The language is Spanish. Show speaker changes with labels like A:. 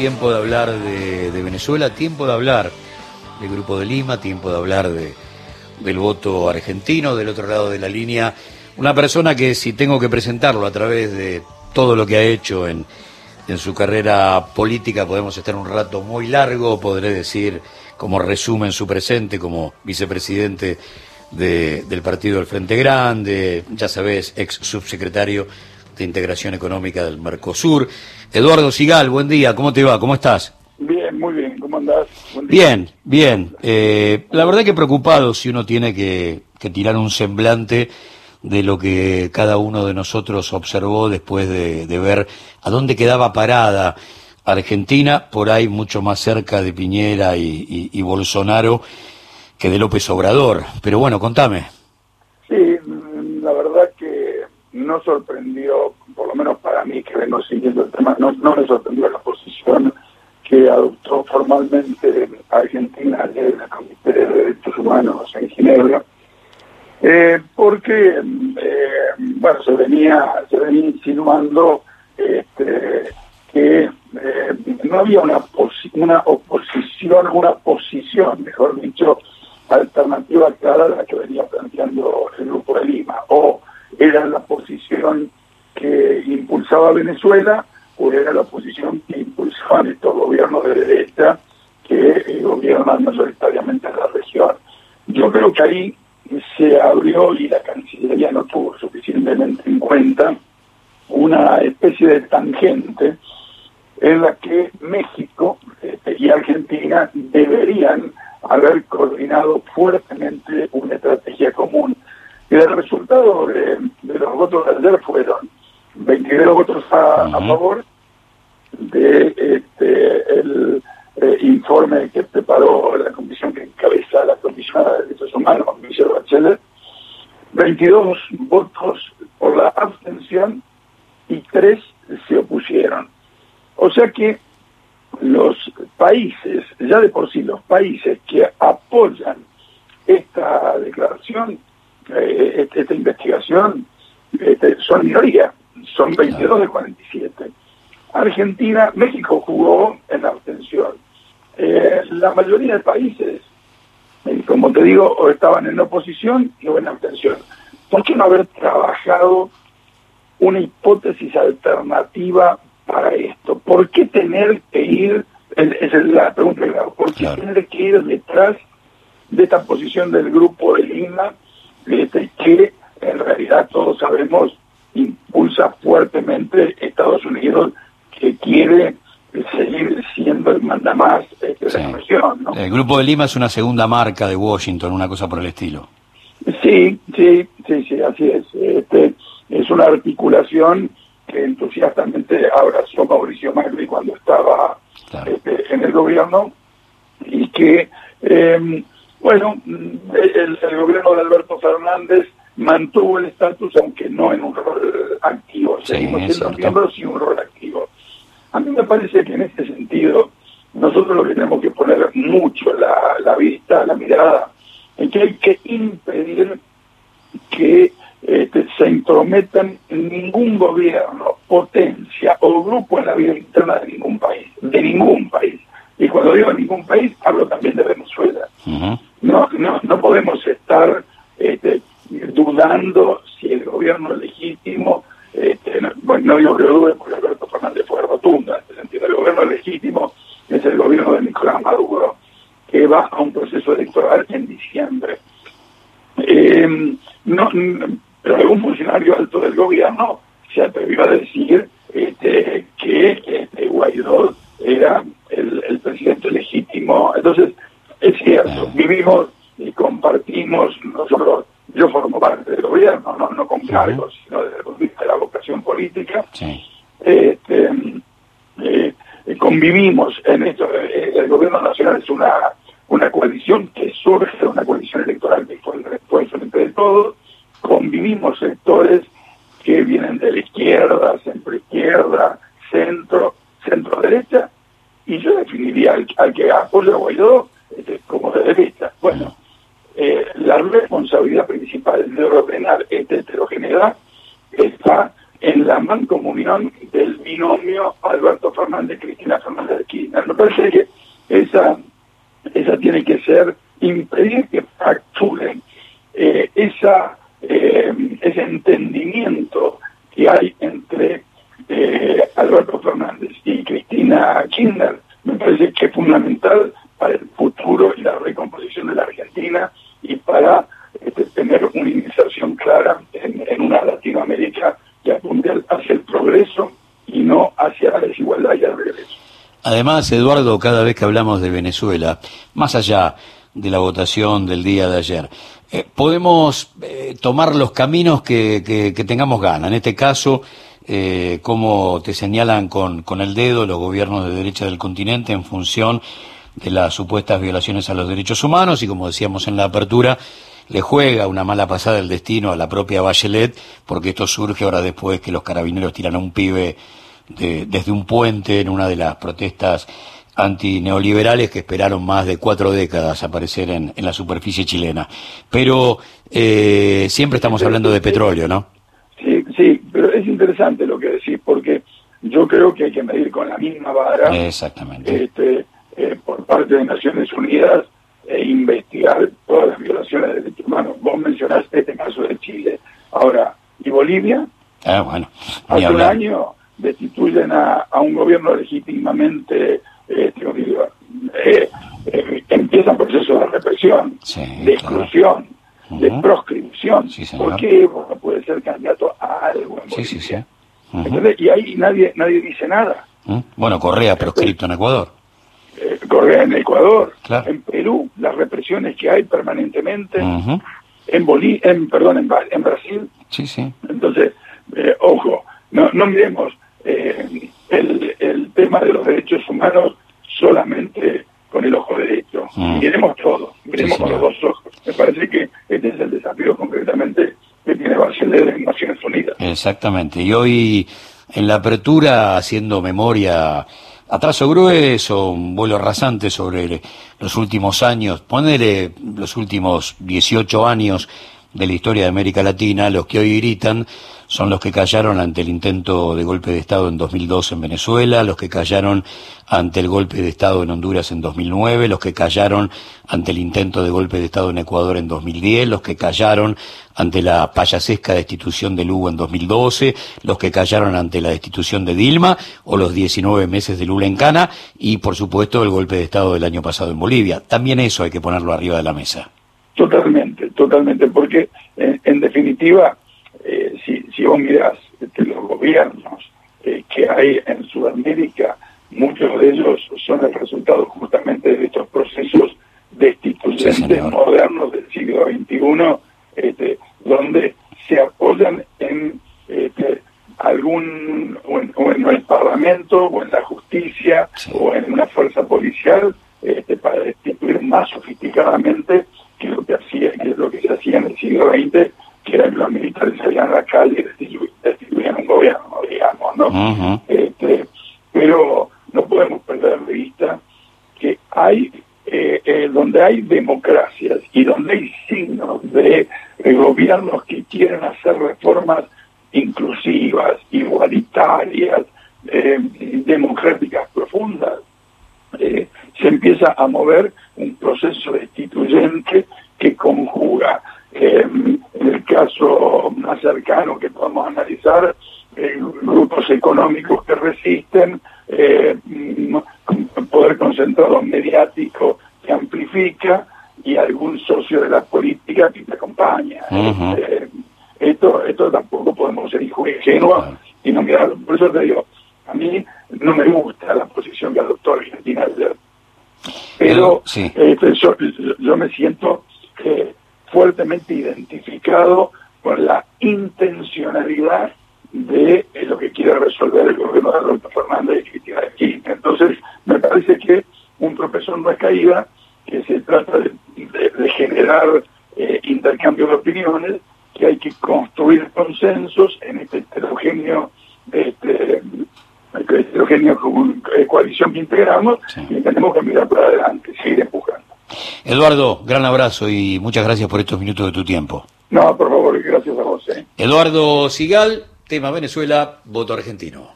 A: Tiempo de hablar de, Venezuela, tiempo de hablar del Grupo de Lima, tiempo de hablar de, del voto argentino, del otro lado de la línea. Una persona que si tengo que presentarlo a través de todo lo que ha hecho en, en su carrera política, podemos estar un rato muy largo, podré decir como resumen su presente como vicepresidente del partido del Frente Grande, ya sabes, ex subsecretario de Integración Económica del Mercosur. Eduardo Sigal, buen día, ¿cómo te va? ¿Cómo estás?
B: Bien, muy bien, ¿cómo andás?
A: Bien, bien. Eh, la verdad que preocupado si uno tiene que, tirar un semblante de lo que cada uno de nosotros observó después de, ver a dónde quedaba parada Argentina, por ahí mucho más cerca de Piñera y Bolsonaro que de López Obrador. Pero bueno, contame.
B: No sorprendió, por lo menos para mí que vengo siguiendo el tema, no, no me sorprendió la posición que adoptó formalmente Argentina de la Comité de Derechos Humanos en Ginebra, eh, porque eh, bueno se venía se venía insinuando este, que eh, no había una una oposición una posición mejor dicho alternativa clara a la que venía planteando el Grupo de Lima. O era la posición que impulsaba Venezuela o era la posición que impulsaban estos gobiernos de derecha que eh, gobiernan mayoritariamente en la región. Yo creo que ahí se abrió y la Cancillería no tuvo suficientemente en cuenta una especie de tangente en la que México este, y Argentina deberían haber coordinado fuertemente una estrategia común. Y el resultado de, los votos de ayer fueron 22 votos a, favor de este, el eh, informe que preparó la comisión que encabeza la Comisión de Derechos Humanos, Michelle Bachelet, 22 votos por la abstención y 3 se opusieron. O sea que los países, ya de por sí los países que apoyan esta declaración, eh, esta investigación, este, son minoría, son 22 de 47. Argentina, México jugó en la abstención. Eh, la mayoría de países, eh, como te digo, o estaban en oposición o en abstención. ¿Por qué no haber trabajado una hipótesis alternativa para esto? ¿Por qué tener que ir, esa es la pregunta, ¿por qué tener que ir detrás de esta posición del grupo de Lima, este, que en realidad todos sabemos impulsa fuertemente Estados Unidos, que quiere seguir siendo el mandamás de la región.
A: El Grupo de Lima es una segunda marca de Washington, una cosa por el estilo.
B: Sí, sí, sí, sí, así es. Este, es una articulación que entusiastamente abrazó Mauricio Macri cuando estaba este, en el gobierno y que, em, bueno, el, gobierno de Alberto Fernández mantuvo el estatus, aunque no en un rol activo, seguimos siendo miembros y un rol activo. A mí me parece que en este sentido nosotros lo que tenemos que poner mucho la, la vista, la mirada, en que hay que impedir que este, se intrometan en ningún gobierno, potencia o grupo en la vida interna de ningún país, de ningún país. Y cuando digo ningún país, hablo también de Venezuela. no, no, no podemos estar este, dudando si el gobierno legítimo, este, no, bueno, no digo que lo dude porque Alberto Fernández fue rotundo en este sentido, el gobierno legítimo es el gobierno de Nicolás Maduro, que va a un proceso electoral en diciembre. Eh, no, pero algún funcionario alto del gobierno se atrevió a decir este, que este, Guaidó era el, presidente legítimo. Entonces, es cierto, vivimos y compartimos, nosotros, yo formo parte del gobierno, no, no con cargos, sino desde el punto de vista de la vocación política. Este, eh, convivimos en esto. Eh, el gobierno nacional es una coalición que surge, una coalición electoral que fue, fue frente de todos convivimos sectores que vienen de la izquierda, centro izquierda, centro, centro derecha, y yo definiría al, que apoya a Guaidó como de derecha. Bueno, eh, la responsabilidad principal de ordenar esta heterogeneidad está en la mancomunión del binomio Alberto Fernández-Cristina Fernández de Argentina. Me parece que esa, esa tiene que ser impedir que fracturen eh, esa, eh, ese entendimiento que hay entre eh, Alberto Fernández y Cristina Kirchner. Me parece que es fundamental para el futuro y la recomposición de la Argentina y para este, tener una iniciación clara en, en una Latinoamérica que apunte hacia el progreso y no hacia la desigualdad y el regreso.
A: Además, Eduardo, cada vez que hablamos de Venezuela, más allá de la votación del día de ayer, eh, podemos eh, tomar los caminos que, tengamos ganas. En este caso, eh, como te señalan con, con el dedo los gobiernos de derecha del continente en función de las supuestas violaciones a los derechos humanos y, como decíamos en la apertura, le juega una mala pasada el destino a la propia Bachelet, porque esto surge ahora después que los carabineros tiran a un pibe desde un puente en una de las protestas antineoliberales que esperaron más de cuatro décadas aparecer en, en la superficie chilena. Pero eh, siempre estamos hablando de petróleo, ¿no?
B: Sí, sí, pero es interesante lo que decís, porque yo creo que hay que medir con la misma vara.
A: Exactamente.
B: Este, eh, por parte de Naciones Unidas e investigar todas las violaciones de derechos humanos. Vos mencionaste este caso de Chile. Ahora, ¿y Bolivia?
A: Ah, bueno.
B: Hace un año destituyen a, un gobierno legítimamente, eh, eh, eh, empiezan procesos de represión, de exclusión, de proscripción. ¿Por qué no puede ser candidato a algo en sí, sí, Y ahí nadie nadie dice nada.
A: ¿Mm? Bueno, Correa proscripto en Ecuador.
B: Eh, Correa en Ecuador. En Perú, las represiones que hay permanentemente. En Bolí en perdón, en, en Brasil.
A: Sí, sí.
B: Entonces, ojo, no, no miremos eh, tema de los derechos humanos solamente con el ojo derecho. Mm. Miremos todo, miremos con los dos ojos. Me parece que este es el desafío concretamente que tiene Bachelet de Naciones Unidas.
A: Exactamente. Y hoy en la apertura, haciendo memoria a trazo grueso, un vuelo rasante sobre los últimos años, ponele los últimos 18 años de la historia de América Latina, los que hoy gritan son los que callaron ante el intento de golpe de Estado en 2002 en Venezuela, los que callaron ante el golpe de Estado en Honduras en 2009, los que callaron ante el intento de golpe de Estado en Ecuador en 2010, los que callaron ante la payasesca destitución de Lugo en 2012, los que callaron ante la destitución de Dilma o los 19 meses de Lula en Cana y, por supuesto, el golpe de Estado del año pasado en Bolivia. También eso hay que ponerlo arriba de la mesa.
B: Totalmente, totalmente, porque en definitiva eh, si, si vos mirás este, los gobiernos eh, que hay en Sudamérica, muchos de ellos son el resultado justamente de estos procesos destituyentes modernos del siglo XXI, este, donde se apoyan en este, algún, o en, el Parlamento, o en la justicia, o en una fuerza policial, este, para destituir más sofisticadamente que lo que hacía, que lo que se hacía en el siglo XX que eran los militares salían a la calle y destituían un gobierno, digamos, ¿no? este, pero no podemos perder de vista que hay, eh, eh, donde hay democracias y donde hay signos de, gobiernos que quieren hacer reformas inclusivas, igualitarias, eh, democráticas profundas, se empieza a mover un proceso destituyente que conjuga en el caso más cercano que podemos analizar, eh, grupos económicos que resisten, eh, poder concentrado mediático que amplifica y algún socio de la política que te acompaña. Eh, esto, esto tampoco podemos ser ingenuos y no mirarlo. Por eso te digo, a mí no me gusta la posición que adoptó Argentina ayer. Pero este, yo, yo, me siento identificado con la intencionalidad de lo que quiere resolver el gobierno de Alberto Fernández y Cristina Kirchner. Entonces, me parece que un profesor no es caída, que se trata de, generar eh, intercambio de opiniones, que hay que construir consensos en este heterogéneo, este, heterogéneo coalición que integramos y tenemos que mirar para adelante, seguir empujando.
A: Eduardo, gran abrazo y muchas gracias por estos minutos de tu tiempo.
B: No, por favor, gracias a vos. ¿eh?
A: Eduardo Sigal, tema Venezuela, voto argentino.